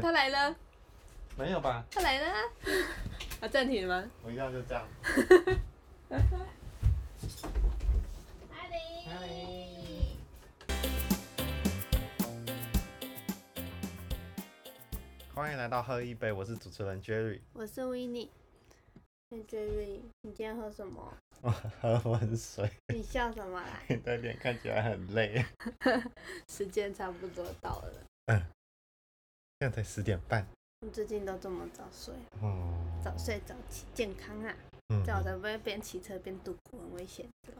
他来了，没有吧？他来了啊！啊，暂停了吗？我一样就这样。欢迎来到喝一杯，我是主持人 Jerry。我是 w i n n i e 哎，Jerry，你今天喝什么？我喝温水，你笑什么啦？你的脸看起来很累。时间差不多到了，现在才十点半。你最近都这么早睡？哦。早睡早起，健康啊！嗯。这样我才不会边骑车边度过，很危险的。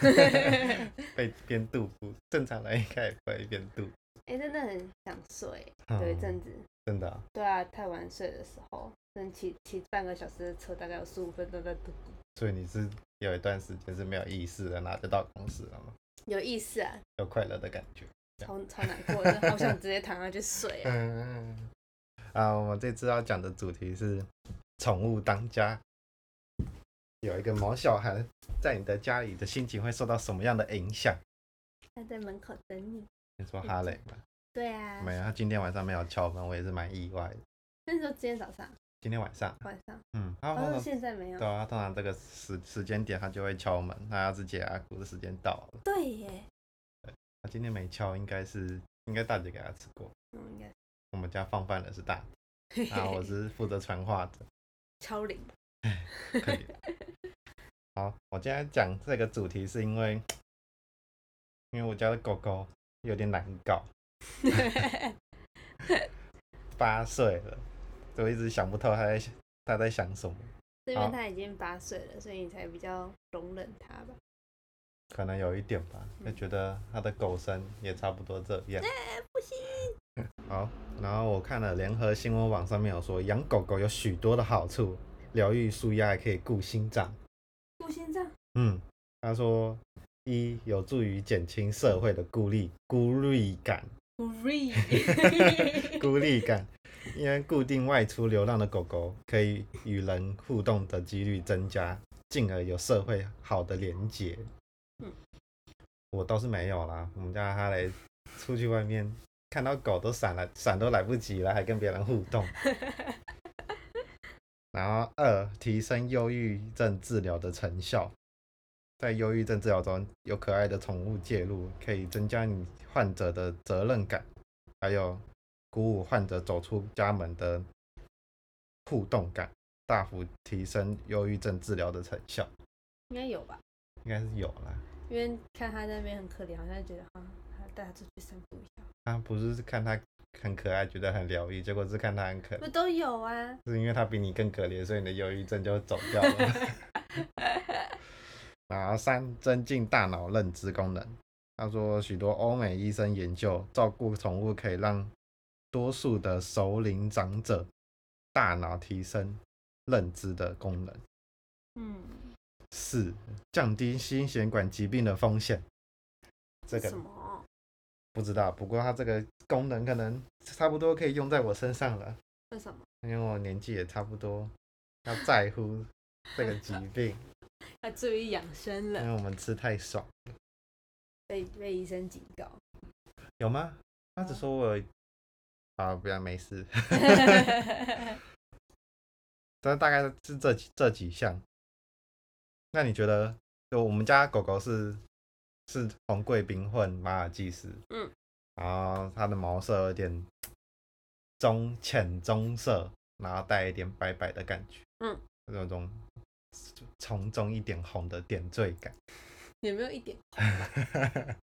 被边度不正常人应该也不会边度。哎、真的很想睡，有一阵子。真的啊、对啊，太晚睡的时候，真骑骑半个小时的车，大概有十五分钟在度过。所以你是有一段时间是没有意识的，然后就到公司了吗？有意思啊，有快乐的感觉。超超难过的，好想直接躺下去睡啊！嗯。啊，我们这次要讲的主题是宠物当家。有一个毛小孩在你的家里的心情会受到什么样的影响？他在门口等你。你说哈雷吗？对啊。没有，他今天晚上没有敲门，我也是蛮意外的。那你说今天早上、今天晚上，晚上，嗯，他通哦，现在没有对。啊，他通常这个时时间点他就会敲门，他要是解阿姑的时间到了。对耶，他今天没敲，应该是应该大姐给他吃过。嗯，应该我们家放饭的是大姐，然后我是负责传话的，敲铃。可以。好，我今天讲这个主题是因为，因为我家的狗狗有点难搞，八岁了，所以我一直想不透它在它在想什么，是因为他已经八岁了，所以你才比较容忍他吧？可能有一点吧，就觉得它的狗生也差不多这样。不行。好，然后我看了联合新闻网上面有说，养狗狗有许多的好处，疗愈舒压，还可以顾心脏。顾心脏。嗯，他说一有助于减轻社会的孤立孤立感，Free。孤立感，因为固定外出流浪的狗狗可以与人互动的几率增加，进而有社会好的连结。嗯，我倒是没有啦，我们家哈雷出去外面看到狗都闪了，闪都来不及了，还跟别人互动。然后二，提升忧郁症治疗的成效。在忧郁症治疗中，有可爱的宠物介入，可以增加你患者的责任感，还有鼓舞患者走出家门的互动感，大幅提升忧郁症治疗的成效。应该有吧？应该是有啦。因为看他在那边很可怜，好像觉得啊，带他出去散步一下。啊不是看他很可爱，觉得很疗愈，结果是看他很可不都有啊？是因为他比你更可怜，所以你的忧郁症就走掉了。然后三，增进大脑认知功能。他说，许多欧美医生研究，照顾宠物可以让多数的熟龄长者大脑提升认知的功能。嗯。四，降低心血管疾病的风险。这个什么？不知道，不过它这个功能可能差不多可以用在我身上了。为什么？因为我年纪也差不多，要在乎这个疾病，要注意养生了因了，为我们吃太爽。被被医生警告。有吗？他只说我有，啊，不要没事。但大概是这几这几项。那你觉得，就我们家狗狗是是红贵宾混马尔济斯，嗯，然后它的毛色有点棕浅棕色，然后带一点白白的感觉，嗯，有种从中一点红的点缀感。有没有一点？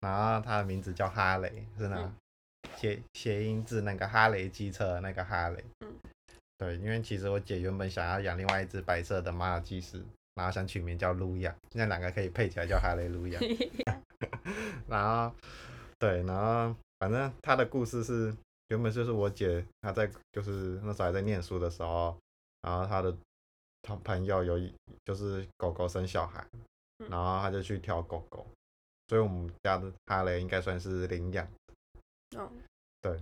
然后它的名字叫哈雷，是那嗯谐谐音字那个哈雷机车那个哈雷。嗯对，因为其实我姐原本想要养另外一只白色的马尔济斯，然后想取名叫路亚，那两个可以配起来叫哈雷路亚。然后，对，然后反正他的故事是原本就是我姐她在就是那时候还在念书的时候，然后她的同朋友有一就是狗狗生小孩，嗯然后他就去挑狗狗，所以我们家的哈雷应该算是领养，哦，对，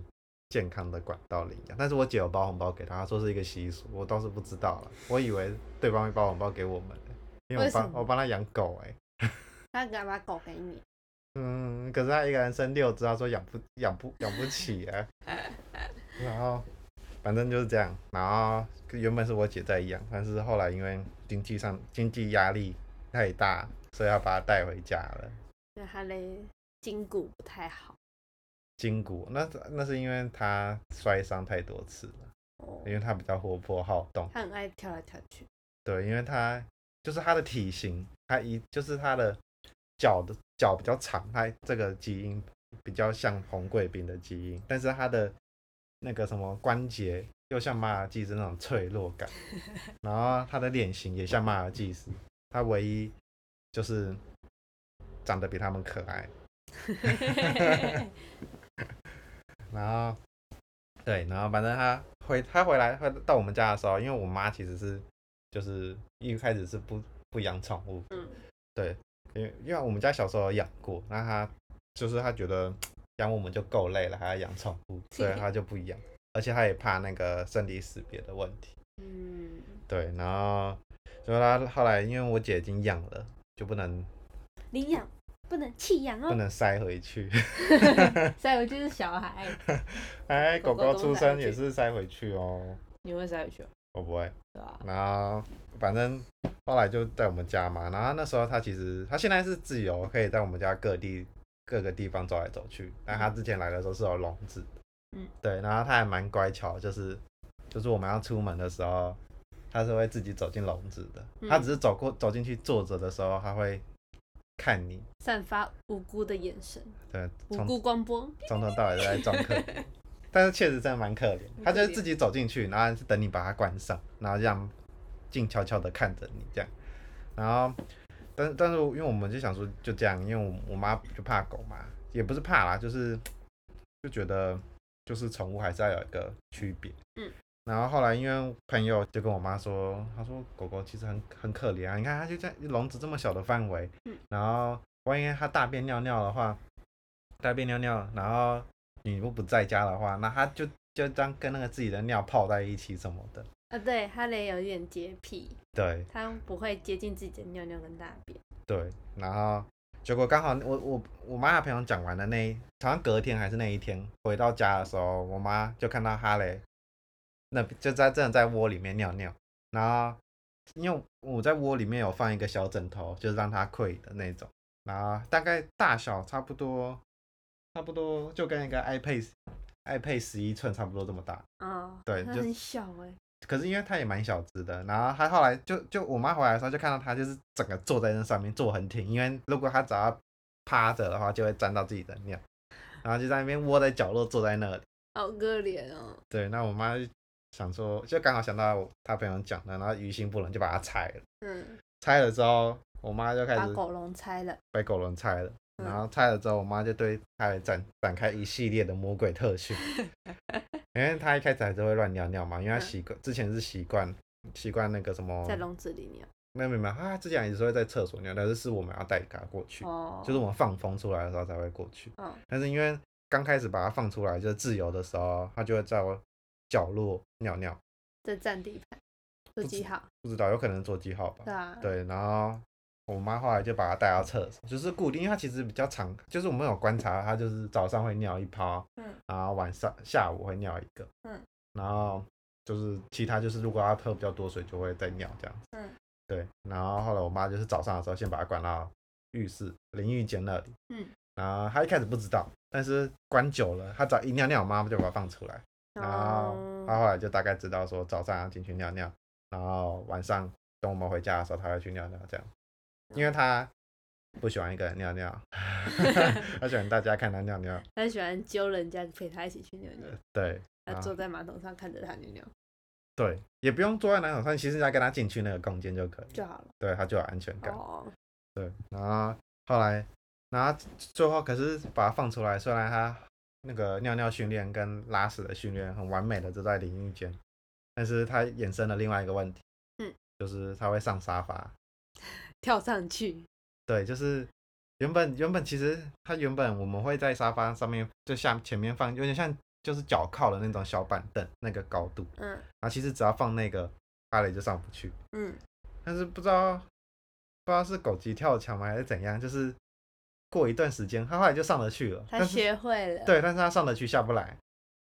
健康的管道领养。但是我姐有包红包给他，她说是一个习俗，我倒是不知道了，我以为对方会包红包给我们、因为我帮我帮他养狗哎、他敢把狗给你？嗯，可是他一个人生六只，他说养不养不养不起啊。然后反正就是这样，然后原本是我姐在养，但是后来因为经济上经济压力太大，所以要把它带回家了。那哈雷筋骨不太好。筋骨，那那是因为他摔伤太多次了，哦因为他比较活泼好动。他很爱跳来跳去。对，因为他就是它的体型，它一就是它的脚的脚比较长，它这个基因比较像红贵宾的基因，但是它的那个什么关节又像马尔济斯那种脆弱感，然后它的脸型也像马尔济斯，它唯一就是长得比他们可爱。然后，对，然后反正他回他回来回到我们家的时候，因为我妈其实是就是一开始是不不养宠物，嗯，对，因为因为我们家小时候有养过，那他就是他觉得养我们就够累了，还要养宠物，所以他就不养，而且他也怕那个生离死别的问题，嗯，对，然后所以他后来因为我姐已经养了，就不能领养不能弃养哦，不能塞回去，塞回去是小孩，哎，狗狗出生也是塞回去哦，你会塞回去哦？我不会。对啊，然后反正后来就在我们家嘛，然后那时候他其实他现在是自由，可以在我们家各地各个地方走来走去。但他之前来的时候是有笼子。的，嗯，对，然后他还蛮乖巧，就是就是我们要出门的时候，他是会自己走进笼子的。嗯。他只是走过走进去坐着的时候，他会看你，散发无辜的眼神，对，无辜光波，从头到尾都在装可怜，但是确实真的蛮可怜。他就是自己走进去，然后是等你把它关上，然后这样静悄悄的看着你这样。然后，但但是因为我们就想说就这样，因为我我妈就怕狗嘛，也不是怕啦，就是就觉得就是宠物还是要有一个区别。嗯。然后后来因为朋友就跟我妈说，他说狗狗其实很很可怜啊，你看它就在笼子这么小的范围，嗯然后万一它大便尿尿的话，大便尿尿，然后你如果不在家的话，那他就就这样跟那个自己的尿泡在一起什么的。啊，对，哈雷有一点洁癖，对他不会接近自己的尿尿跟大便。对，然后结果刚好我我我妈的朋友讲完的那一，好像隔天还是那一天回到家的时候，我妈就看到哈雷那就在真的在窝里面尿尿，然后因为我在窝里面有放一个小枕头，就是让它跪的那种，然后大概大小差不多差不多就跟一个 iPad iPad 十一寸差不多这么大。哦，对就很小哎、可是因为它也蛮小只的，然后它后来就就我妈回来的时候就看到它就是整个坐在那上面坐很挺，因为如果它只要趴着的话就会沾到自己的尿，然后就在那边窝在角落坐在那里。好可怜哦。对，那我妈就想说，就刚好想到我她朋友讲的，然后于心不忍就把它拆了。嗯，拆了之后，我妈就开始把狗笼拆了。把狗笼拆了，嗯然后拆了之后，我妈就对他展展开一系列的魔鬼特训，因为他一开始还是会乱尿尿嘛，因为它嗯习惯之前是习惯习惯那个什么在笼子里尿。没有没有没有，他之前也是会在厕所尿，但是是我们要带他过去，哦，就是我们放风出来的时候才会过去。嗯但是因为刚开始把它放出来，就是自由的时候，它就会在我角落尿尿，在占地盘，做记号。不知道有可能做记号吧。对啊。对，然后我妈后来就把它带到厕所，就是固定，因为它其实比较长，就是我们有观察，它就是早上会尿一泡，嗯然后晚上下午会尿一个，嗯，然后就是其他就是如果它喝比较多水，就会再尿这样子。嗯对，然后后来我妈就是早上的时候先把它关到浴室淋浴间那里，嗯，然后她一开始不知道，但是关久了，她只要一尿尿，我妈就把它放出来，然后哦她后来就大概知道说早上要进去尿尿，然后晚上等我们回家的时候，她会去尿尿这样，因为他不喜欢一个人尿尿，他喜欢大家看他尿尿，他喜欢揪人家陪他一起去尿尿，对他啊坐在马桶上看着他尿尿对，也不用坐在马桶上，其实只要跟他进去那个空间就可以，就好了。对，他就有安全感。哦，对，然后后来，然后最后可是把他放出来，虽然他那个尿尿训练跟拉屎的训练很完美的就在淋浴间，但是他衍生了另外一个问题，嗯，就是他会上沙发。跳上去。对，就是原本原本其实它原本我们会在沙发上面就下前面放，有点像就是脚靠的那种小板凳那个高度，嗯然后其实只要放那个，哈雷就上不去。嗯，但是不知道不知道是狗急跳墙吗还是怎样，就是过一段时间，他后来就上得去了。他学会了，对，但是他上得去下不来，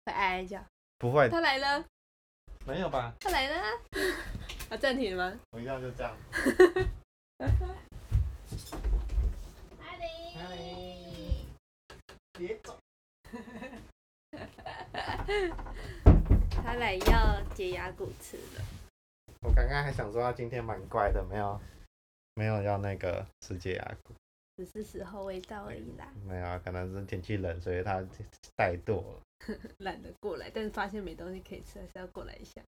会哀哀叫。不会，他来了，没有吧？他来了啊。啊，暂停了吗？我一样就这样。阿玲嗨别走。他来要解牙骨吃了。我刚刚还想说他今天蛮乖的，没有，没有要那个吃解牙骨，只是时候未到而已啦，没有啊，可能是天气冷，所以他怠惰了。懒得过来，但是发现没东西可以吃，还是要过来一下。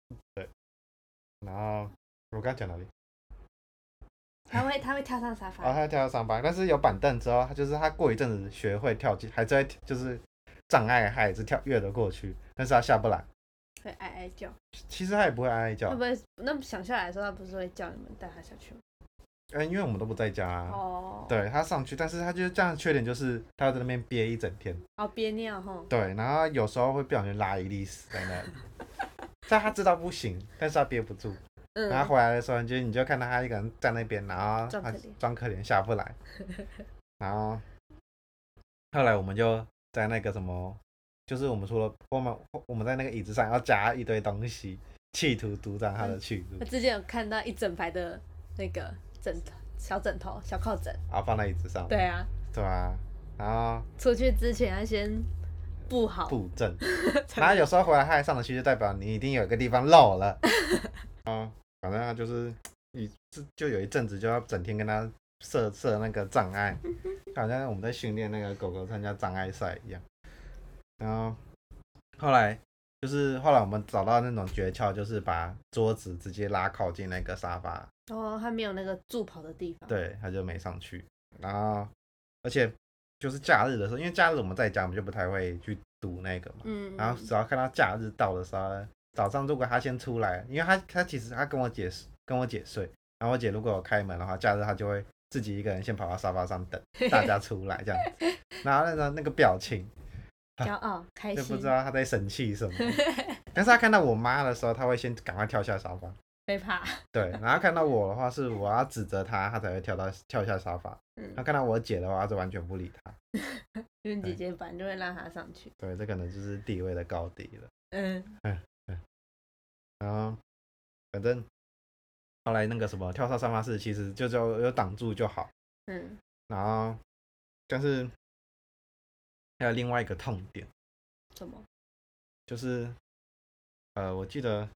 然后我刚讲哪里？他会他会跳上沙发哦，他会跳上沙发，但是有板凳之后，他就是他过一阵子学会跳进，还在就是障碍，他也是跳越得过去，但是他下不来。会哀哀叫。其实他也不会哀哀叫会不，会那么想下来的时候，他不是会叫你们带他下去吗？嗯，因为我们都不在家啊。哦，，对他上去，但是他就是这样的缺点就是他要在那边憋一整天。哦憋尿哈，对，然后有时候会不小心拉一粒屎在那里，但他知道不行，但是他憋不住。然后嗯，回来的时候，你就你就看到他一个人在那边，然后他装可怜下不来，然后后来我们就在那个什么，就是我们除了我们我们在那个椅子上要加一堆东西，企图阻挡他的去路。我，之前有看到一整排的那个枕头、小枕头、小靠枕，然后放在椅子上，对啊，对啊，然后出去之前要先布好，布阵，然后有时候回来他还上得去，就代表你一定有一个地方漏了，啊，反正他就是一就就有一阵子就要整天跟他设设那个障碍，好像我们在训练那个狗狗参加障碍赛一样。然后后来就是后来我们找到那种诀窍，就是把桌子直接拉靠近那个沙发，哦，他没有那个助跑的地方，，对，他就没上去。然后而且就是假日的时候，因为假日我们在家，我们就不太会去赌那个嘛。嗯，然后只要看到假日到的时候，早上如果他先出来，因为他他其实他跟我姐跟我姐睡，然后我姐如果有开门的话，假日他就会自己一个人先跑到沙发上等大家出来这样子，然后那个那个表情 骄傲开心。就不知，道他在生气什么，但是他看到我妈的时候，他会先赶快跳下沙发，被怕，对，然后看到我的话是我要指责他，他才会跳到跳下沙发，嗯。他，看到我姐的话，他是完全不理他，因为姐姐反正就会让他上去，对，这可能就是地位的高低了。嗯，然后反正后来那个什么跳上沙发室，其实就只要有挡住就好。嗯，然后但是还有另外一个痛点，什么？就是呃，我记得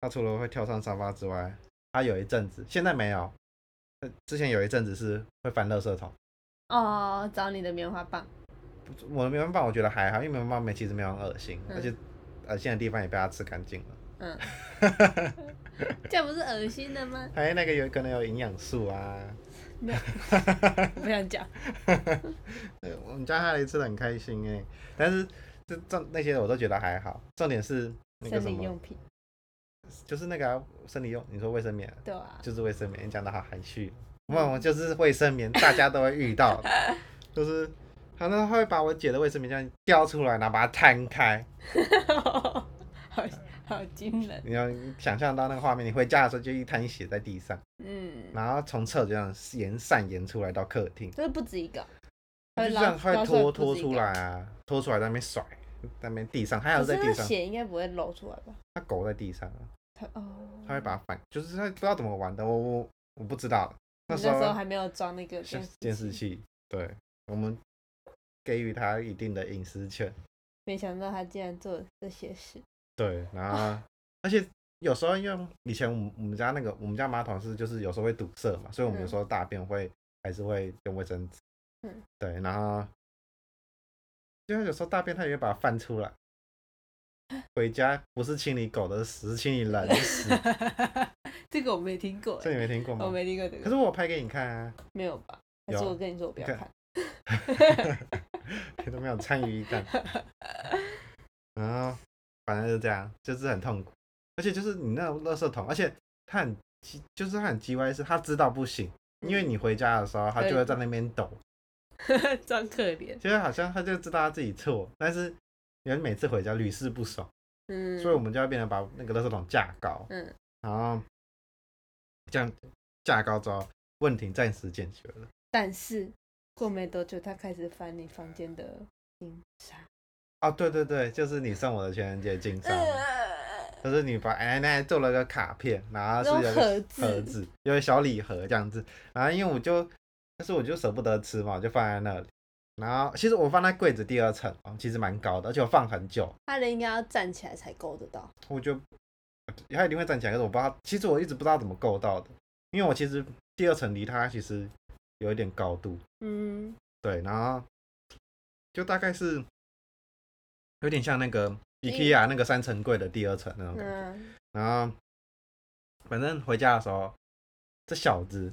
他除了会跳上沙发之外，他有一阵子现在没有，呃之前有一阵子是会翻垃圾桶。哦，找你的棉花棒，我的棉花棒我觉得还好，因为棉花棒没其实没有很恶心，嗯而且恶心的地方也被他吃干净了。嗯，这不是恶心的吗？哎那个有可能有营养素啊，不想讲，对，我们家哈雷吃的很开心哎，但是这这那些我都觉得还好，重点是那个什么，理用品，就是那个啊、生理用，你说卫生棉，对啊，就是卫生棉，你讲的好含蓄，我我就是卫生棉，大家都会遇到。的，就是他那会把我姐的卫生棉这样叼出来，然后把它摊开，好好惊人，你要想象到那个画面，你回家的时候就一滩血在地上，嗯，然后从厕这样延散延出来到客厅，这不止一个，就会这样会拖拖出出来来啊，拖出来在那边甩，在那边地上，还有在地上。血应该不会漏出来吧？它狗在地上啊，它哦，它会把它反，就是它不知道怎么玩的，我我我不知道。那你时候还没有装那个监监监视器，器，对。我们给予它一定的隐私权，没想到他竟然做了这些事，对，然后而且有时候因为以前我们我们家那个我们家马桶是就是有时候会堵塞嘛，所以我们有时候大便会还是会用卫生纸，嗯，对，然后就是有时候大便它也会把它翻出来。回家不是清理狗的屎，是清理人的屎，这个我没听过这欸，你没听过吗？我没听过这可，是我有拍给你看啊，没有吧？还是有我跟你说我不要你看看？你都没有参与感。然后反正就这样，就是很痛苦，而且就是你那种垃圾桶，而且他很鸡，就是他很鸡歪，是他知道不行，因为你回家的时候，他就会在那边抖，装可怜，就是好像他就知道他自己错，但是人每次回家屡试不爽，嗯，所以我们就要变成把那个垃圾桶架高，嗯，然后这样架高之后，问题暂时解决了。但是过没多久，他开始翻你房间的金沙。哦，对对对，就是你送我的情人节金沙，就是你把奶奶做了个卡片，然后是有个盒子盒子，有个小礼盒这样子，然后因为我就，但是我就舍不得吃嘛，我就放在那里。然后其实我放在柜子第二层哦，其实蛮高的，而且我放很久，他人应该要站起来才够得到。我就他一定会站起来，可是我不知道，其实我一直不知道怎么够到的，因为我其实第二层离他其实有一点高度，嗯，对，然后就大概是有点像那个 IKEA 那个三层柜的第二层那种感觉。嗯，然后反正回家的时候，这小子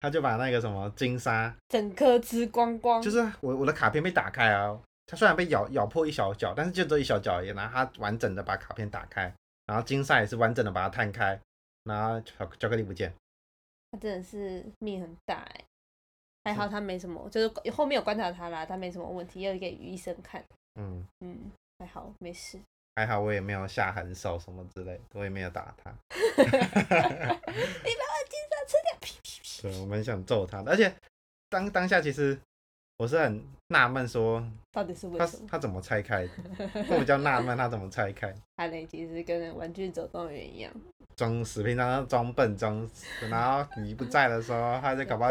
他就把那个什么金沙，整颗吃光光。就是我我的卡片被打开啊，他虽然被咬咬破一小角，但是就这一小角而已。然后他完整的把卡片打开，然后金沙也是完整的把它摊开，然后巧巧克力不见。他真的是命很大哎、还好他没什么，就是后面有观察他啦，他没什么问题，要给医生看。嗯，嗯，还好没事。还好我也没有下狠手什么之类的，我也没有打他。你把我金沙吃掉。对，我蛮想揍他的，而且当当下其实我是很纳闷，说到底是为他什么？他怎么拆开的？我比较纳闷他怎么拆开。他呢其实跟玩具总动员一样，装死，平常装笨装死，然后你不在的时候，他就搞不好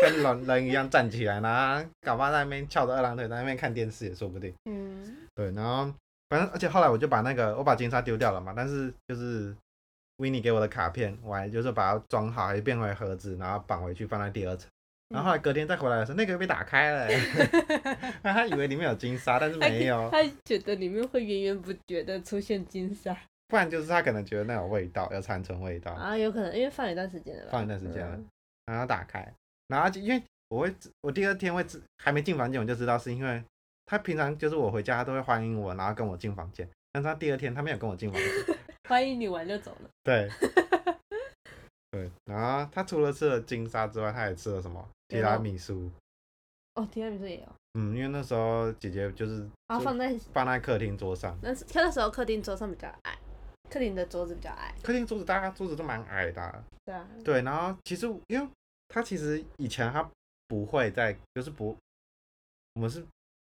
跟人人一样站起来，然后搞不好在那边翘着二郎腿在那边看电视也说不定。嗯，对，然后反正而且后来我就把那个我把金沙丢掉了嘛，但是就是维尼给我的卡片，我还就是把它装好，还变回盒子，然后绑回去放在第二层。然后后来隔天再回来的时候，那个被打开了、那他以为里面有金沙，但是没有，他觉得里面会源源不绝的出现金沙不然就是他可能觉得那有味道，有残存味道。啊，有可能因为放一段时间了吧，放一段时间了嗯然后打开，然后就因为我会，我第二天会知，还没进房间我就知道是因为他平常就是我回家他都会欢迎我，然后跟我进房间，但是他第二天他没有跟我进房间，欢迎你玩就走了。对，对，然后他除了吃了金沙之外，他也吃了什么？提拉米苏，哦，提拉米苏也有，嗯，因为那时候姐姐就是啊放在放在客厅桌上，那是那时候客厅桌上比较矮，客厅的桌子比较矮，客厅桌子大家桌子都蛮矮的啊、对啊，对，然后其实因为他其实以前他不会在，就是不，我们是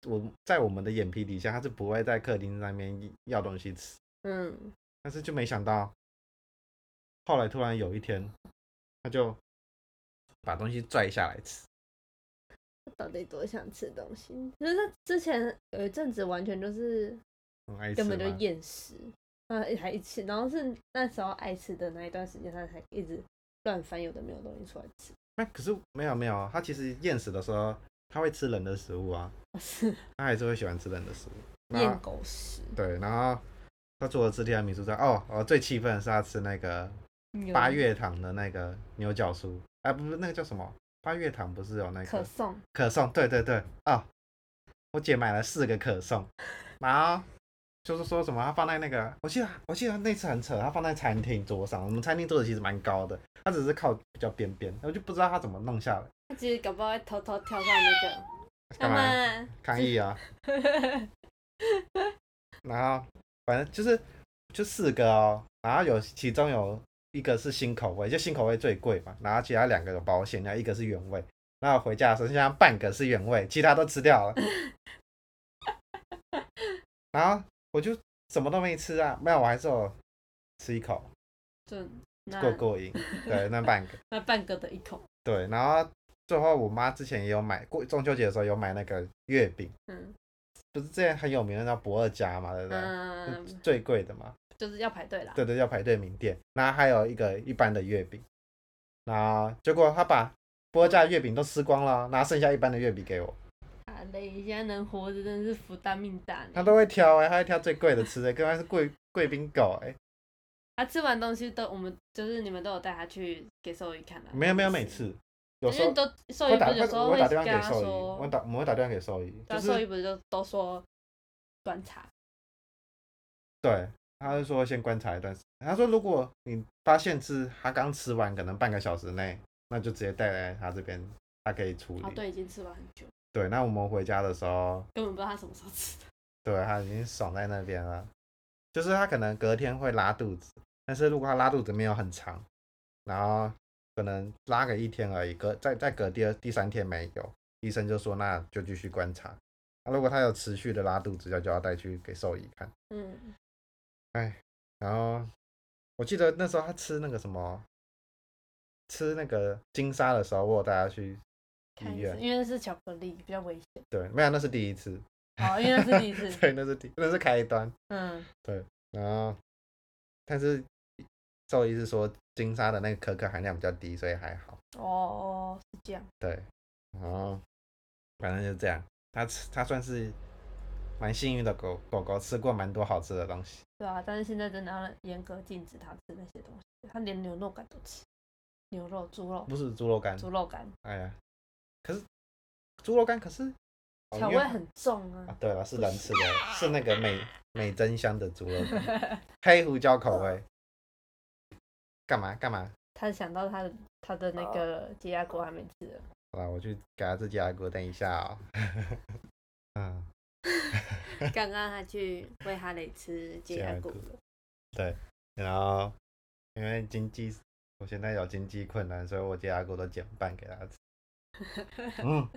我在我们的眼皮底下，他是不会在客厅上面要东西吃，嗯，但是就没想到，后来突然有一天，他就把东西拽下来吃，到底多想吃东西？就是他之前有一阵子完全就是根本就嘛厌食，那还一吃，然后是那时候爱吃的那一段时间，他才一直乱翻有的没有东西出来吃。哎，可是没有没有，他其实厌食的时候，他会吃人的食物啊，是他还是会喜欢吃人的食物。然厌狗食，对，然后他做了吃提拉米苏之外，哦，我最气愤的是他吃那个有八月堂的那个牛角酥，啊，不是那个叫什么？八月堂不是有那个可颂，可颂？对对对，啊、我姐买了四个可颂，然后就是说什么，她放在那个，我记得我记得那次很扯，她放在餐厅桌上，我们餐厅桌子其实蛮高的，她只是靠比较边边，我就不知道她怎么弄下来，她其实搞不好会偷偷跳上那个 干嘛妈抗议啊？然后反正就是就四个哦，然后有其中有一个是新口味，就新口味最贵嘛，然后其他两个有保险，然后一个是原味。然后回家的时候，剩下半个是原味，其他都吃掉了。然后我就什么都没吃啊，没有，我还是有吃一口，就那过过瘾。对，那半个，那半个的一口，对，然后最后我妈之前也有买过中秋节的时候有买那个月饼，嗯不是之前很有名的叫不二家嘛，对不对？嗯，最贵的嘛，就是要排队啦。对对，要排队名店。然后还有一个一般的月饼，然后结果他把不二家月饼都吃光了，然后剩下一般的月饼给我。啊嘞，现在能活着真的是福大命大呢。他都会挑哎、他会挑最贵的吃的，跟他是贵贵宾狗哎、他吃完东西都，我们就是你们都有带他去给兽医看的。没有没有每次，有时候都兽医不是有时候会打电话跟他给兽医，说我会，打我们会打电话给兽医，对啊，就兽医不是就都说端茶，对，他是说先观察一段时间。他说如果你发现是他刚吃完，可能半个小时内，那就直接带来他这边，他可以处理。哦对，已经吃完很久，对，那我们回家的时候，根本不知道他什么时候吃的。对他已经爽在那边了，就是他可能隔天会拉肚子，但是如果他拉肚子没有很长，然后可能拉个一天而已，隔再再隔第二第三天没有，医生就说那就继续观察。那、如果他有持续的拉肚子，就就要带去给兽医看。嗯，然后我记得那时候他吃那个什么，吃那个金沙的时候，我有带他去医院。因为是巧克力比较危险。对，没有，那是第一次。哦，因为那是第一次。对，那是第那是开端。嗯，对然后，但是兽医是说金沙的那个可可含量比较低，所以还好。哦哦，是这样。对，然后反正就这样。它吃它算是蛮幸运的狗狗狗，吃过蛮多好吃的东西。对啊，但是现在真的要严格禁止他吃那些东西，他连牛肉干都吃，牛肉、猪肉、不是猪肉干，猪肉干，哎呀，可是猪肉干可是哦因为调味很重啊。啊，对啊，是人吃的，是那个美 美珍香的猪肉干，黑胡椒口味。干嘛干嘛？他想到他的他的那个解压锅还没吃了，好了，我去给他自己来锅，等一下啊。嗯，刚刚他去喂哈雷吃解压锅解压了。对，然后因为经济，我现在有经济困难，所以我解压锅都减半给他吃。嗯，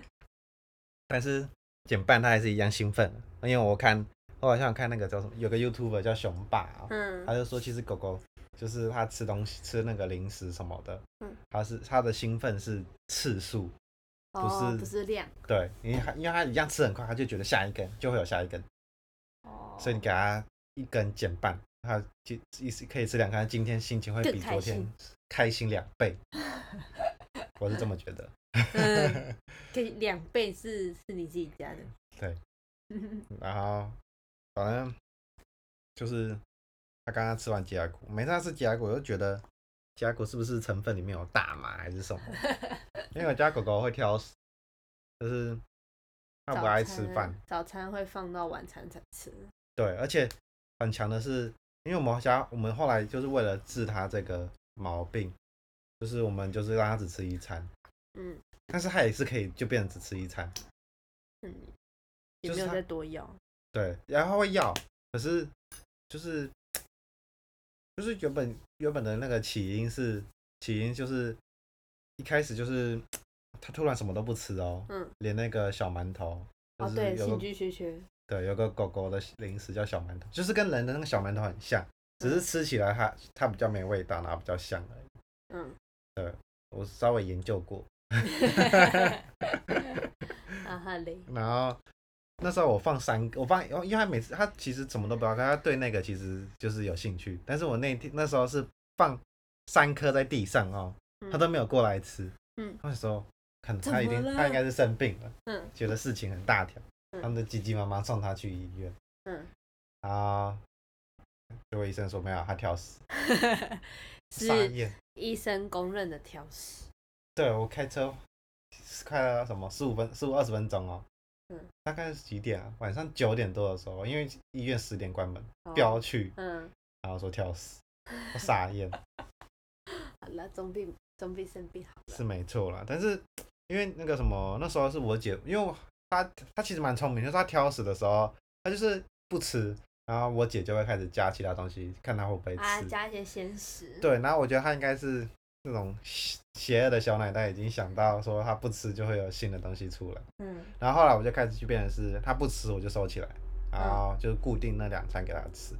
但是减半他还是一样兴奋，因为我看我好像看那个叫什么，有个 YouTuber 叫熊爸、哦，嗯他就说其实狗狗就是它吃东西吃那个零食什么的，嗯它是他的兴奋是次数，不哦，是不是量。对，因为它因为它一样吃很快，它就觉得下一根就会有下一根，哦，所以你给它一根减半，它就意思可以吃两根，今天心情会比昨天开心两倍，我是这么觉得。嗯，可以两倍是是你自己加的，对，然后反正就是他刚刚吃完鸡牙骨，每次他吃鸡牙骨，我就觉得吉牙骨是不是成分里面有大麻还是什么？因为我家狗狗会挑食，就是它不爱吃饭，早餐会放到晚餐才吃。对，而且很强的是，因为我们家我们后来就是为了治它这个毛病，就是我们就是让它只吃一餐，嗯但是它也是可以就变成只吃一餐，嗯，也没有再多要。对，然后会要，可是就是就是原本原本的那个起因是起因就是一开始就是 他突然什么都不吃哦，嗯，连那个小馒头，就哦，是对，兴有个趣缺缺。对有个狗狗的零食叫小馒头，就是跟人的那个小馒头很像，只是吃起来它它比较没味道，然后比较香而已。嗯，我稍微研究过，啊哈嘞，然后那时候我放三个，我放，因为他每次他其实什么都不要看，他对那个其实就是有兴趣，但是我那天那时候是放三颗在地上哦，他都没有过来吃，嗯，那时候看怎他一定他应该是生病了，嗯。觉得事情很大条，嗯。他们的急急忙忙送他去医院，嗯，啊，结果医生说没有，他挑食，傻是眼，医生公认的挑食。对我开车开了什么十五分十五二十分钟哦，嗯，大概是几点啊？晚上九点多的时候，因为医院十点关门，哦飙去，嗯，然后说跳死，我傻眼，好了，总比总比生病好。是没错啦。但是因为那个什么，那时候是我姐，因为我她她其实蛮聪明，就是她挑食的时候，她就是不吃，然后我姐就会开始加其他东西，看她会不会啊，吃。加一些鲜食。，对，然后我觉得她应该是那种邪邪恶的小奶奶，已经想到说她不吃就会有新的东西出来。嗯然后后来我就开始去变成是，她不吃我就收起来，然后就是固定那两餐给她吃。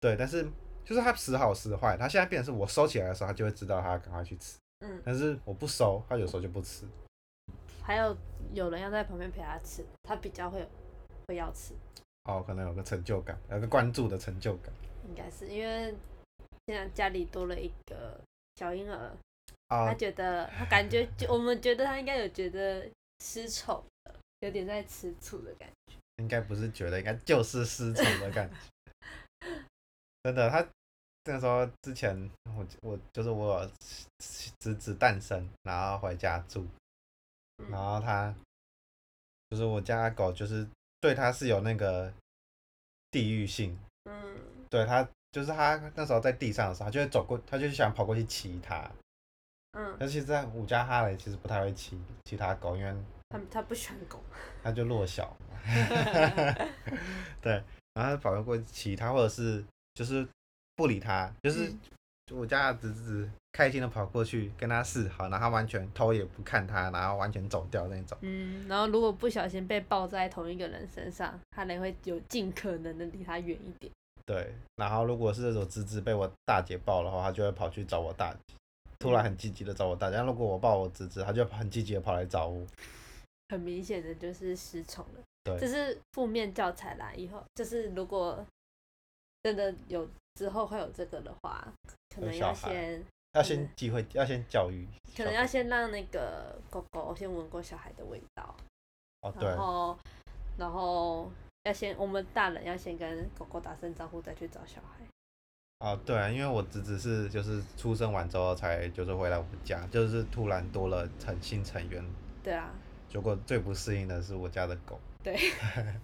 对，但是就是他时好时坏，他现在变成是我收起来的时候，他就会知道他要赶快去吃。嗯，但是我不熟，他有时候就不吃。还有有人要在旁边陪他吃，他比较会会要吃，哦，可能有个成就感，有个关注的成就感。应该是因为现在家里多了一个小婴儿，他啊，觉得他感觉就我们觉得他应该有觉得失宠了，有点在吃醋的感觉。应该不是觉得，应该就是失宠的感觉。真的，他那时候之前，我我就是我有侄子诞生，然后回家住，嗯然后他就是我家狗，就是对他是有那个地域性，嗯对它就是它那时候在地上的时候，它就会走过，它就想跑过去骑它。嗯，但其实在我家哈雷其实不太会骑其他狗，因为他他不喜欢狗。它就弱小。对，然后他跑过去骑它，或者是就是不理他，就是嗯我家的侄子开心的跑过去跟他示好，然后他完全头也不看他，然后完全走掉那种。嗯，然后如果不小心被抱在同一个人身上，哈雷会有尽可能的离他远一点。对，然后如果是这种侄子被我大姐抱的话，他就会跑去找我大姐，突然很积极的找我大姐。但如果我抱我侄子，他就很积极的跑来找我。很明显的就是失宠了，对这是负面教材啦。以后就是如果真的有之后会有这个的话，可能要先要先机会，要先教育。可能要先让那个狗狗先闻过小孩的味道，哦，对然，后然后要先我们大人要先跟狗狗打声招呼，再去找小孩。哦，对啊，因为我侄子是就是出生完之后才就是回来我们家，就是突然多了成新成员，对啊，结果最不适应的是我家的狗，对，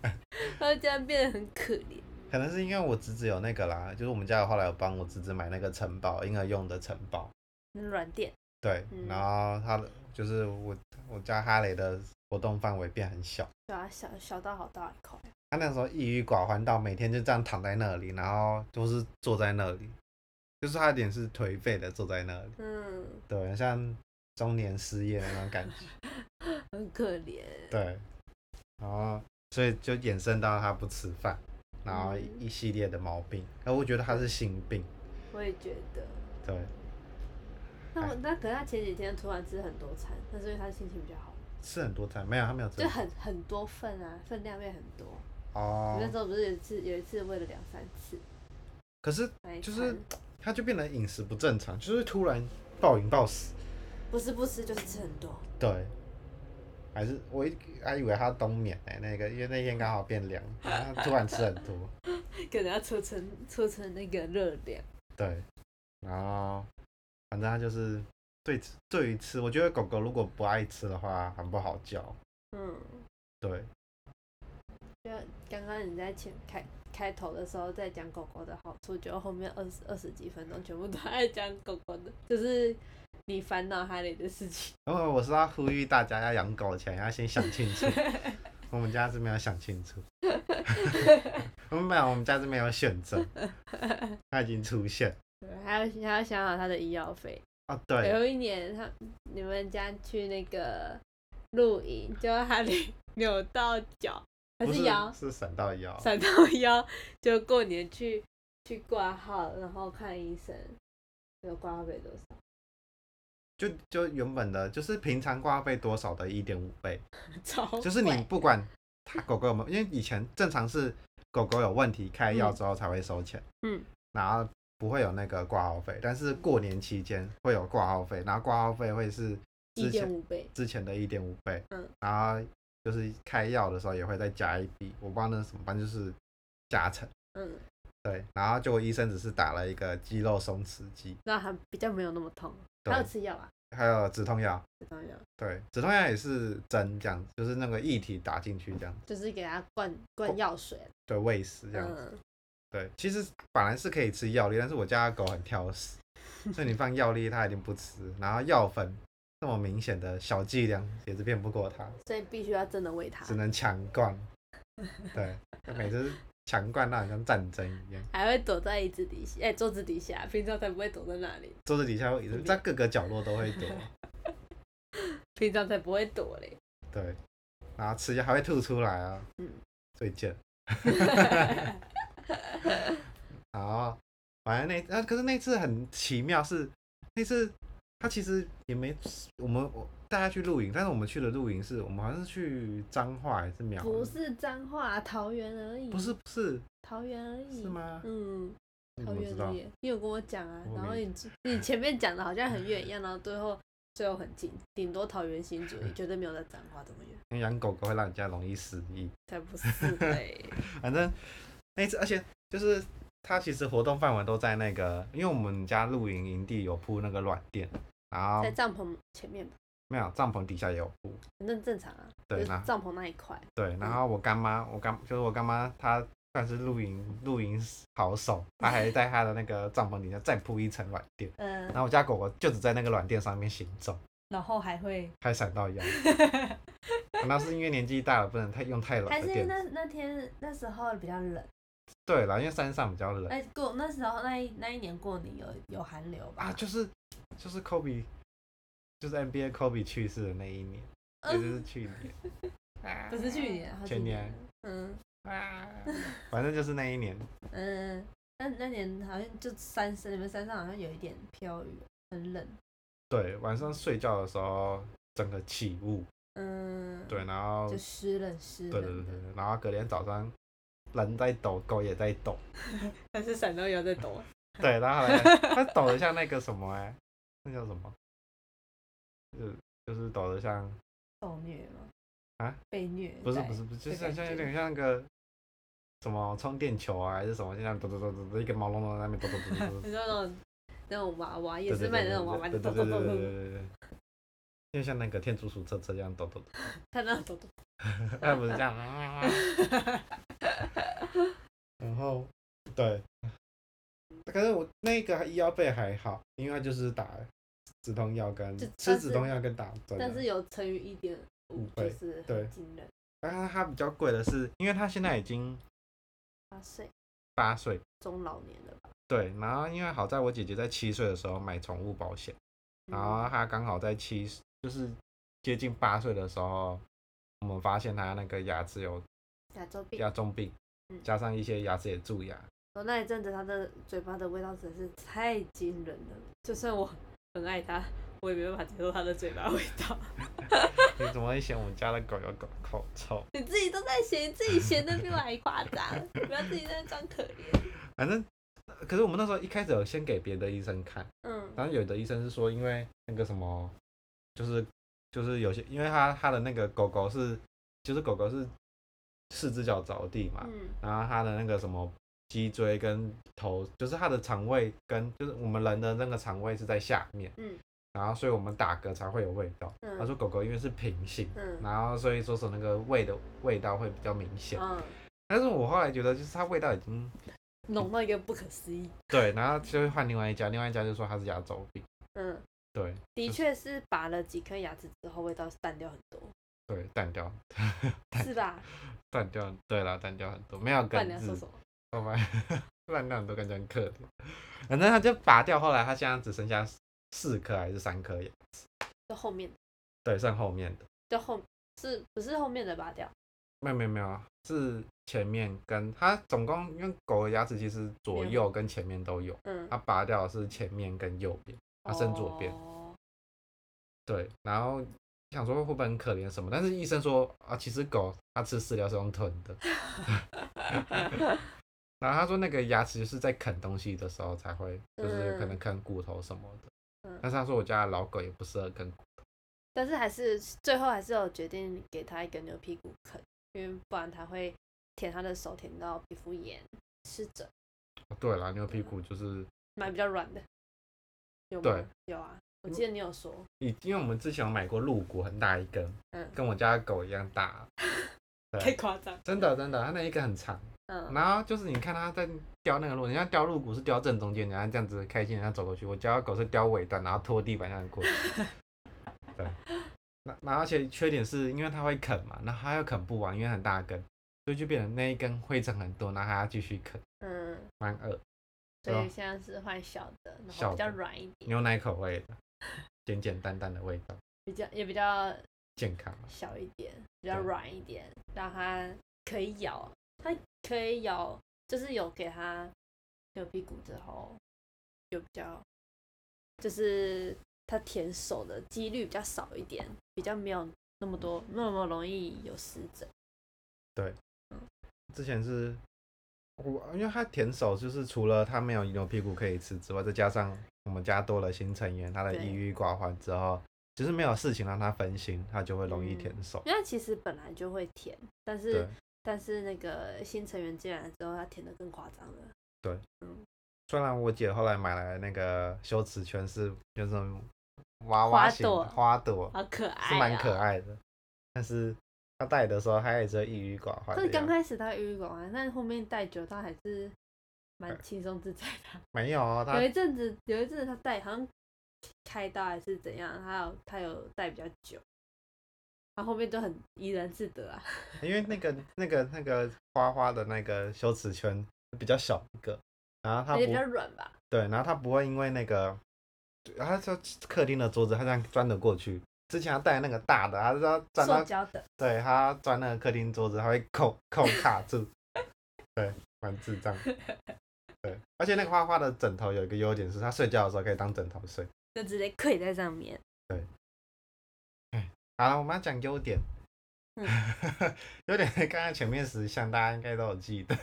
然后这样变得很可怜。可能是因为我侄子有那个啦，就是我们家后来有帮我侄子买那个城堡，婴儿用的城堡，那软垫，对，嗯然后他的就是我我家哈雷的活动范围变很小，对啊，小小到好大一块。他那时候抑郁寡欢到每天就这样躺在那里，然后都是坐在那里，就是他有点是颓废的坐在那里，嗯，对，像中年失业那种感觉。很可怜。对，然后所以就衍生到他不吃饭，然后嗯。一系列的毛病，而我觉得他是心病，我也觉得。对，那我那可能他前几天突然吃很多餐，那是因为他心情比较好，吃很多餐，没有他没有吃。就很很多份啊，分量变很多。哦。我，那时候不是有一次有一次喂了两三次，可是就是他就变得饮食不正常，就是突然暴饮暴食，不是不吃就是吃很多。对，还是我一还以为他冬眠呢、那个因为那天刚好变凉，然后突然吃很多，可能要储存储存那个热量。对，然后反正它就是对对于吃，我觉得狗狗如果不爱吃的话，很不好教，嗯，对。就刚刚你在前开开头的时候在讲狗狗的好处，就后面二十二十几分钟全部都在讲狗狗的，就是你烦恼哈雷的事情。然后我是要呼吁大家要养狗前要先想清楚，我们家是没有想清楚，我们没有，我们家是没有选择，它已经出现。对，还要还要想好他的医药费。哦，对，有一年他你们家去那个露营，就哈雷扭到脚，还不是腰，是闪到腰，闪到腰，就过年去去挂号，然后看医生，那个挂号费多少？就就原本的就是平常挂号费多少的一点五倍，超就是你不管它狗狗有没有，因为以前正常是狗狗有问题开药之后才会收钱，嗯，然后不会有那个挂号费，但是过年期间会有挂号费，然后挂号费会是一之前点五倍，之前的一点五倍，嗯，然后就是开药的时候也会再加一笔，我不知道那是什么，反正就是加成，嗯，对，然后结果医生只是打了一个肌肉松弛剂，那还比较没有那么痛。对还有吃药啊？还有止痛药，止痛药。对，止痛药也是针这样，就是那个液体打进去这样，就是给它灌灌药水，对，喂食这样子，嗯，对，其实本来是可以吃药粒，但是我家的狗很挑食，所以你放药粒它一定不吃，然后药粉那么明显的小剂量也是骗不过它，所以必须要真的喂它只，能强灌，对，每次强灌那好像战争一样，还会躲在椅子底下，哎、桌子底下，平常才不会躲在那里，桌子底下会在各个角落都会躲，平常才不会躲嘞。对，然后吃下还会吐出来啊，嗯。最贱。然后反正那啊，可是那次很奇妙是，那次他其实也没我们我带他去露营，但是我们去的露营是我们好像是去彰化还是苗栗？不是彰化，桃园而已。不是不是桃园而已。是？吗？嗯，桃？园而已。你有跟我讲啊，然后你你前面讲的好像很远一样，然后最后最后很近，顶多桃园新竹，绝对没有在彰化这么远。因为养狗狗会让人家容易失忆。才不是嘞。反正那一次，而且就是它其实活动范围都在那个，因为我们家露营营地有铺那个软垫，然后在帐篷前面吧，没有帐篷底下也有铺。反正正常啊。对那就是帐篷那一块。对，然后我干妈，我干就是我干妈，她算是露营露营好手，她还在她的那个帐篷底下再铺一层软垫，嗯然，后我家狗狗就只在那个软垫上面行走，然后还会，还闪到腰。那是因为年纪大了，不能太用太冷还是的垫。那那天那时候比较冷，对啦，因为山上比较冷哎、过那时候那一那一年过年有有寒流吧？啊，就是就是 Kobe，就是 NBA Kobe 去世的那一年，也嗯就是去年，啊 不是去年，前年。嗯啊，反正就是那一年，嗯，那那年好像就山上，你们山上好像有一点飘雨，很冷。对，晚上睡觉的时候整个起雾，嗯，对，，然后就湿冷湿对冷的。对对对，然后隔天早上人在抖，狗也在抖，但是伞都有在抖。对，然后它 抖得像那个什么哎、那叫什么？就是就是抖得像受虐吗？啊？被虐？不是不是不是，就是像有点像那个什么充电球啊，还是什么，就像抖抖抖抖抖，一个毛茸茸在那边抖抖抖抖抖你。说那种那种娃娃，也是卖对那种娃娃，抖抖抖抖抖，对对对，因为像那个天竺鼠车车一样抖抖抖，它那种抖抖。它不是这样。啊然后对，可是我那个医药费还好，因为它就是打止痛药跟就吃但是止痛药跟打针的。但是有乘以一点五，五倍就是对很惊人。但是它比较贵的是，因为它现在已经八岁八岁，中老年了吧？对，然后因为好在我姐姐在七岁的时候买宠物保险，然后嗯她刚好在七，就是接近八岁的时候，我们发现她那个牙齿有牙周病。牙周病嗯，加上一些牙齿也蛀牙，我那一阵子他的嘴巴的味道真的是太惊人了，就算我很爱他，我也没办法接受他的嘴巴味道。你怎么会嫌我们家的狗有狗口臭？你自己都在嫌，你自己嫌的比我还夸张，不要自己在那装可怜。反正，可是我们那时候一开始有先给别的医生看，嗯然后有的医生是说，因为那个什么，就是就是有些，因为他他的那个狗狗是，就是狗狗是四只脚着地嘛，嗯。然后它的那个什么脊椎跟头，就是它的肠胃跟就是我们人的那个肠胃是在下面，嗯。然后所以我们打嗝才会有味道。嗯。他说狗狗因为是平性，嗯。然后所以说是那个胃的味道会比较明显。嗯，但是我后来觉得就是它味道已经浓到一个不可思议。对，然后就会换另外一家，另外一家就说它是牙周病，嗯，对的确是拔了几颗牙齿之后，味道是淡掉很多，对，淡掉是吧？淡掉，对了，淡掉很多，没有根治你要说什，么？好吧，烂掉很多，感觉很可怜。反正他就拔掉，后来他现在只剩下四颗还是三颗牙，就后面，对，剩后面的。就后是不是后面的拔掉？没有没有没有，是前面跟它总共，因为狗的牙齿其实左右跟前面都有，嗯，它拔掉的是前面跟右边，它剩左边。哦对，然后想说会不会很可怜什么，但是医生说啊，其实狗它吃饲料是用吞的，然后他说那个牙齿就是在啃东西的时候才会，就是可能啃骨头什么的。嗯但是他说我家的老狗也不适合啃骨头。但是还是最后还是有决定给他一个牛屁股啃，因为不然他会舔他的手舔到皮肤炎、湿疹，哦对了，牛屁股就是买比较软的。有吗？对，有啊，我记得你有说，以，因为我们之前有买过鹿骨，很大一根，嗯，跟我家的狗一样大，太夸张，真的真的，它那一根很长。嗯，然后就是你看它在叼那个鹿，人家叼鹿骨是叼正中间，然后这样子开心，人家走过去。我家的狗是叼尾端，然后拖地板上过去。对，那那而且缺点是因为它会啃嘛，然后它又啃不完，因为很大根，所以就变成那一根灰尘很多，然后还要继续啃，嗯，蛮恶。所以现在是换小的，然后比较软一点，牛奶口味的，简简单单的味道，比较也比较健康。小一点，比较软一点，让它可以咬，它可以咬，就是有给它牛屁股之后，就比较，就是它舔手的几率比较少一点，比较没有那么多那么容易有湿疹。对之前是我，因为它舔手，就是除了它没有牛屁股可以吃之外，再加上我们家多了新成员，他的抑郁寡欢之后，就是没有事情让他分心，他就会容易舔手。因为它其实本来就会舔，但是，但是那个新成员进来之后，他舔的更夸张了对。虽然我姐后来买来那个羞耻圈是就是娃娃型花朵花朵，好可爱、啊，是蛮可。爱的，但是她戴的时候，她也是抑郁寡欢但是刚。开始他抑郁寡欢，但是后面戴久，他还是蛮轻松自在的。没有啊，他有一阵子，有一阵子他戴好像开刀还是怎样，他有他有戴比较久，他后面都很怡然自得啊。因为那个那个那个花花的那个羞耻圈，比较小一个，然后它不而且比较软吧？对，然后它不会因为那个，他说客厅的桌子，他这样钻得过去。之前他带那个大的，他是要钻的，对他钻那个客厅桌子，他会扣扣卡住，对，蛮智障。对，而且那个花花的枕头有一个优点是，他睡觉的时候可以当枕头睡。就直接跪在上面。好了，我们要讲优点。嗯优点刚刚前面十项大家应该都有记得，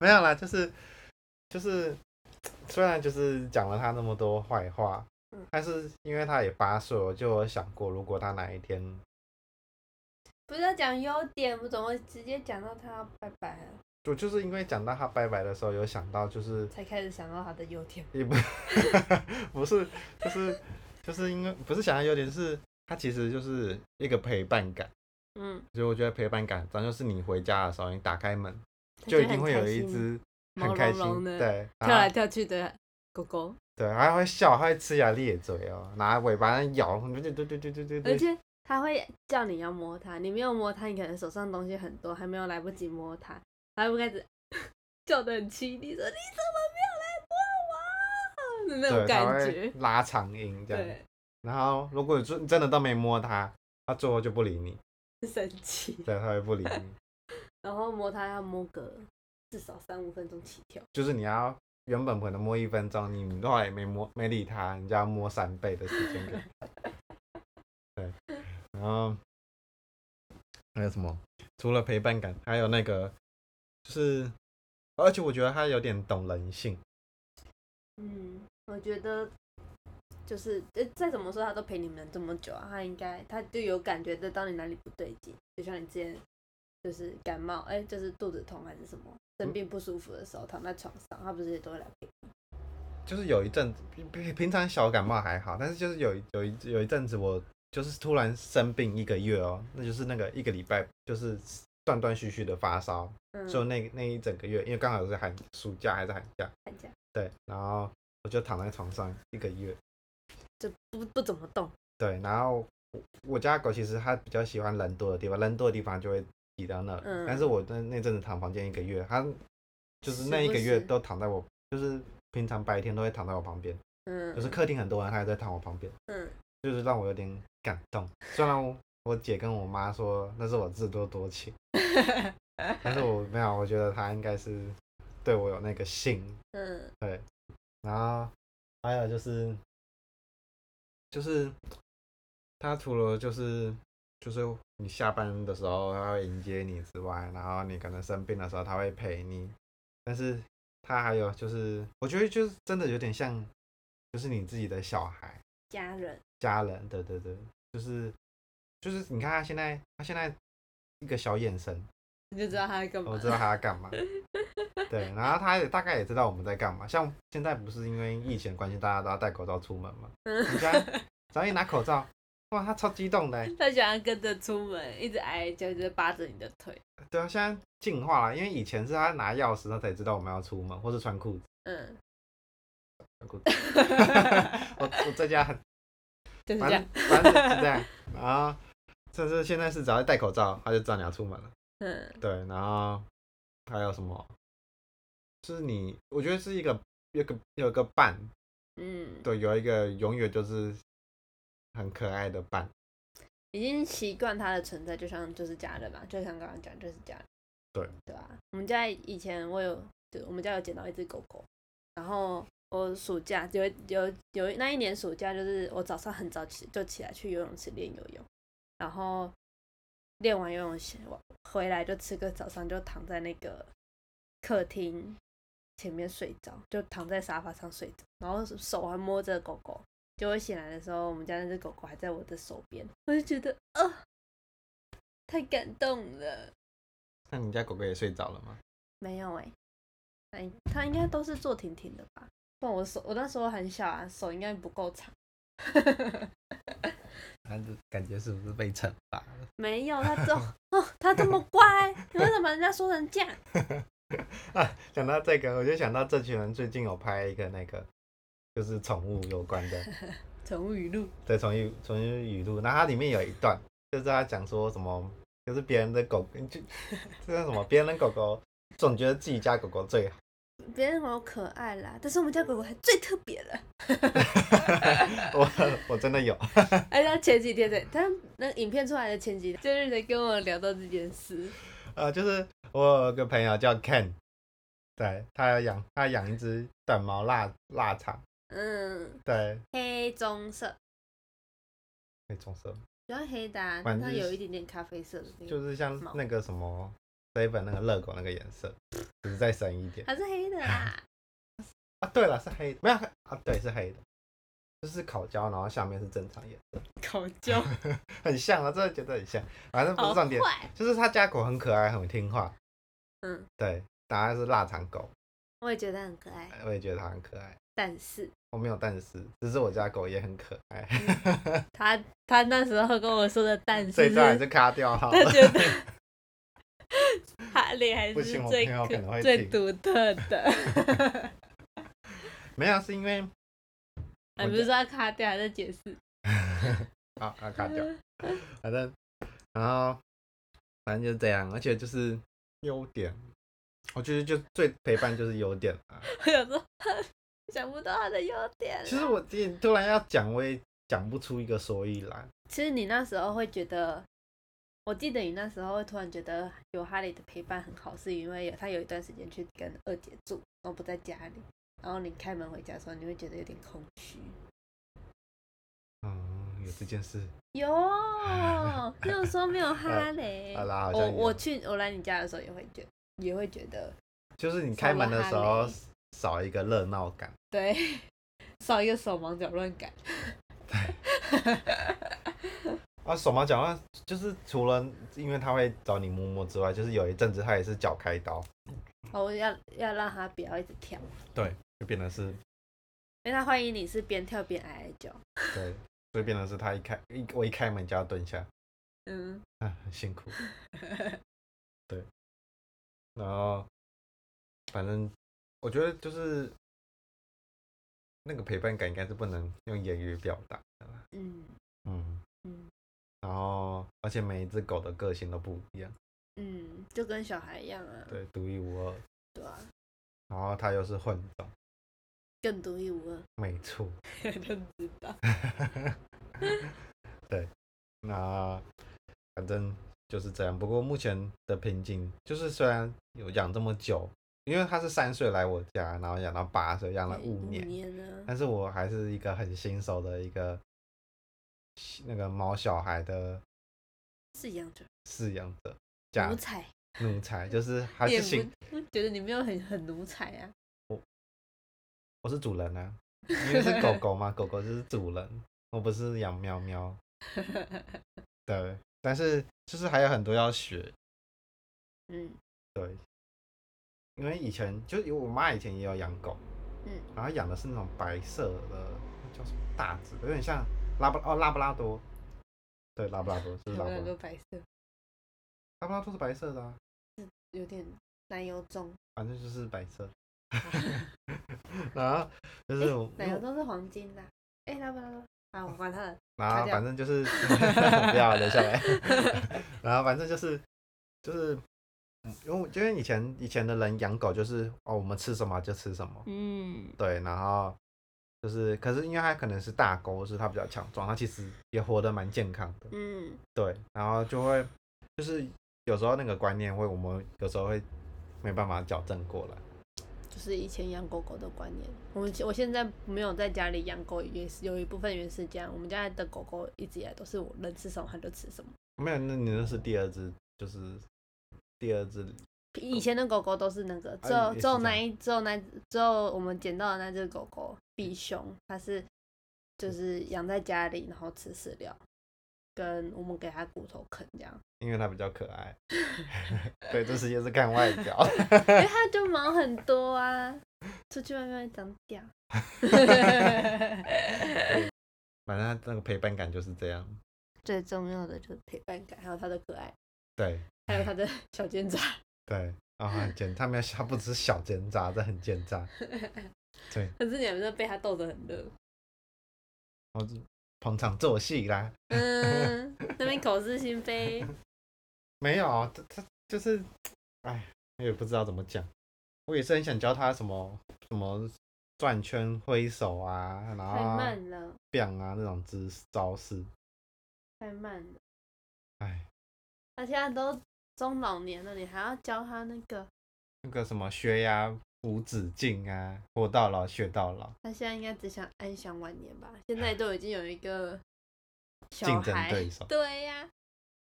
没有啦，就是就是虽然就是讲了他那么多坏话，嗯但是因为他也八岁，我就有想过，如果他哪一天不是要讲优点，我怎么直接讲到他拜拜了？我就是因为讲到他拜拜的时候，有想到就是才开始想到他的优点。也不 不是就是就是因为不是想到优点，是他其实就是一个陪伴感。嗯，所以我觉得陪伴感，咱就是你回家的时候，你打开门就就一定会有一只很开心，的对，跳来跳去的狗狗，对，还会笑，还会呲牙咧嘴哦，拿尾巴咬，对对对对对对对，而且它会叫你要摸它，你没有摸它，你可能手上东西很多，还没有来不及摸它，它会开始 叫得很凄厉，说你怎么没有来摸我那种感觉。拉长音这样，对，然后如果真真的都没摸它，它最后就不理你，生气，对，它会不理你，然后摸它要摸个至少三五分钟起跳。就是你要原本可能摸一分钟，你后来没摸没理它，你就要摸三倍的时间给它，对，然后还有什么？除了陪伴感，还有那个就是，而且我觉得他有点懂人性，嗯，我觉得就是呃，再怎么说他都陪你们这么久啊，他应该他就有感觉得到你哪里不对劲，就像你之前就是感冒，哎、就是肚子痛还是什么生病不舒服的时候，躺在床上，他不是也都会来陪你？就是有一阵子，平平平常小感冒还好，但是就是有一有一有一阵子我就是突然生病一个月哦，那就是那个一个礼拜就是断断续续的发烧，嗯，就那那一整个月，因为刚好是寒暑假还是寒假，看起来对，然后我就躺在床上一个月，就不不怎么动，对，然后我我家狗其实它比较喜欢人多的地方，人多的地方就会挤到那，嗯。但是我那那阵子躺房间一个月，它就是那一个月都躺在我，就是平常白天都会躺在我旁边，嗯，就是。客厅很多人，它也在躺我旁边，嗯，就是让我有点感动。虽然我我姐跟我妈说那是我自作多情，但是我没有，我觉得她应该是对我有那个心，嗯对。然后还有就是，就是他除了就是就是你下班的时候他会迎接你之外，然后你可能生病的时候他会陪你，但是他还有就是，我觉得就是真的有点像，就是你自己的小孩家人，家人，对对对，就是就是你看他现在他现在一个小眼神，你就知道他在干嘛我。知道他在干嘛。对，然后他也大概也知道我们在干嘛。像现在不是因为疫情的关系，大家都要戴口罩出门嘛。嗯你看 只要一拿口罩，哇，他超激动的欸。他喜欢跟着出门，一直挨着就扒着你的腿。对啊，现在进化了，因为以前是他拿钥匙，他才知道我们要出门，或是穿裤子。嗯，穿裤子 我我在家很，反就是这样正。反正是这样。然后，甚至现在是只要戴口罩，他就知道你要出门了。嗯对，然后还有什么？就是你，我觉得是一个有个有个伴，嗯，对，有一个永远就是很可爱的伴。已经习惯它的存在，就像就是家人嘛，就像刚刚讲，就是家人。对对啊，我们家以前我有，对我们家有捡到一只狗狗，然后我暑假有有有那一年暑假，就是我早上很早起就起来去游泳池练游泳，然后练完游泳回来就吃个早餐，就躺在那个客厅前面睡着，就躺在沙发上睡着，然后手还摸着狗狗。结果醒来的时候，我们家那只狗狗还在我的手边，我就觉得啊、太感动了。那你家狗狗也睡着了吗？没有哎、哎，它应该都是坐挺挺的吧？不然我手我那时候很小啊，手应该不够长。它的感觉是不是被惩罚了？没有，他这 哦，他这么乖，你为什么人家说成这样？啊，讲到这个，我就想到这群人最近有拍一个那个，就是宠物有关的，宠物语录，对，宠物宠物语录。然后它里面有一段，就是他讲说什么，就是别人的狗，就这叫什么，别人的狗狗总觉得自己家狗狗最好。别人好可爱啦，但是我们家狗狗还最特别了。我 我真的有，哎，他前几天在，他那影片出来的前几天，就是在跟我聊到这件事。呃，就是我有个朋友叫 Ken，对他要养他养一只短毛腊腊肠，嗯，对，黑棕色，黑棕色，比较黑的、它有一点点咖啡色的，就是像那个什么 seven 那个热狗那个颜色，只是再深一点。它是黑的啦。啊，对了，是黑的，没有啊，对，是黑的，就是烤焦，然后下面是正常颜色，烤焦，很像啊，真的觉得很像。反正不是重点，就是他家狗很可爱，很听话，嗯，对，答案是腊肠狗，我也觉得很可爱，我也觉得它很可爱。但是我没有但是，只是我家狗也很可爱，他他那时候跟我说的但是这一段还是，是卡掉好了。他觉得 哈利还不是最最独特的。没有，是因为我不是说要卡掉，还是解释。啊，啊卡掉，反正然后反正就是这样，而且就是优点，我觉得就最陪伴就是优点啊。我有时候想不到他的优点啊。其实我今天突然要讲，我也讲不出一个所以然。其实你那时候会觉得，我记得你那时候会突然觉得有哈利的陪伴很好，是因为有他有一段时间去跟二姐住，然后不在家里，然后你开门回家的时候，你会觉得有点空虚。嗯，有这件事，有，没有说没有哈雷。好啦我我去我来你家的时候也会觉也会觉得，就是你开门的时候少一个热闹感。对，少一个手忙脚乱感。啊，手忙脚乱，就是除了因为他会找你摸摸之外，就是有一阵子他也是脚开刀，哦，要要让他不要一直跳，对，就变成是，因为他怀疑你是边跳边挨挨叫。对，所以变成是他一开一我一开门就要蹲下，嗯，啊，很辛苦。对，然后反正我觉得就是那个陪伴感应该是不能用言语表达的啦。嗯。嗯，嗯然后而且每一只狗的个性都不一样，嗯，就跟小孩一样啊。对，独一无二。对啊，然后它又是混种，更独一无二，没错。都知道。那反正就是这样。不过目前的瓶颈就是，虽然有养这么久，因为它是三岁来我家，然后养到八岁，养了五五年？但是我还是一个很新手的一个那个毛小孩的是一样的。饲养者，家奴才，奴才，就是还是觉得你没有很很奴才啊。我我是主人啊，因为是狗狗嘛，狗狗就是主人，我不是养喵喵，对，但是就是还有很多要学，嗯对，因为以前就有我妈以前也有养狗，嗯，然后养的是那种白色的，那叫什么大只，有点像拉布哦拉布拉多，对拉布拉多是拉布拉多，白色，拉布拉多是白色的啊，是有点奶油棕。反正就是白色，然后就是我奶油棕是黄金的啊。哎，拉布拉多，啊，我管他了。然后反正就是不要留下来，然后反正就是就是。嗯因为因为以前以前的人养狗就是哦，我们吃什么就吃什么，嗯对，然后就是，可是因为它可能是大狗，是它比较强壮，它其实也活得蛮健康的，嗯对，然后就会就是有时候那个观念会，我们有时候会没办法矫正过来，就是以前养狗狗的观念。我们我现在没有在家里养狗，也是有一部分原因是这样。我们家的狗狗一直以来都是我能吃什么它就吃什么。没有，那你那是第二只，就是第二只，以前的狗狗都是那个，只有啊也是只有那一只有那只有我们捡到的那只狗狗比熊，它是 就是养在家里，然后吃饲料，跟我们给它骨头啃这样，因为它比较可爱，对，这世界是看外 表，因为它就毛很多啊，出去外面会长掉。反正它那个陪伴感就是这样，最重要的就是陪伴感，还有它的可爱，对还有它的小奸诈。对，然后很奸，它没有，他不只是小奸诈，这很奸诈，对，可是你们真被他逗得很乐。我就捧场做戏啦，嗯，那边口是心非。没有，啊它它就是，哎，我也不知道怎么讲。我也是很想教他什么什么转圈挥手啊，然太后慢了，biang 啊那种姿招式。太慢了。哎，他现在都中老年了，你还要教他那个？那个什么学牙无止境啊，活到老学到老，他现在应该只想安享晚年吧？现在都已经有一个小孩，对呀、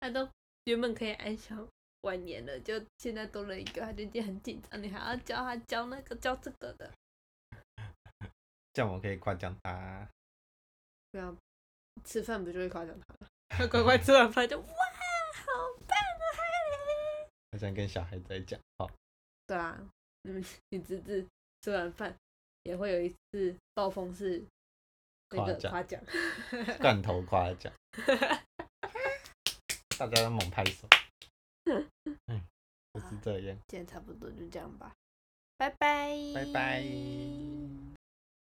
他都原本可以安享晚年了，就现在多了一个，他就已经很紧张，你还要教他教那个教这个的，这样我可以夸奖他。不要吃饭不就会夸奖他吗？他乖乖吃完饭就哇，好棒啊，海雷！好像跟小孩在讲话。对啊，嗯，你侄子吃完饭也会有一次暴风式那个夸夸奖，罐头夸奖，大家都猛拍手。嗯，就是这样。今天差不多就这样吧，拜拜，拜拜。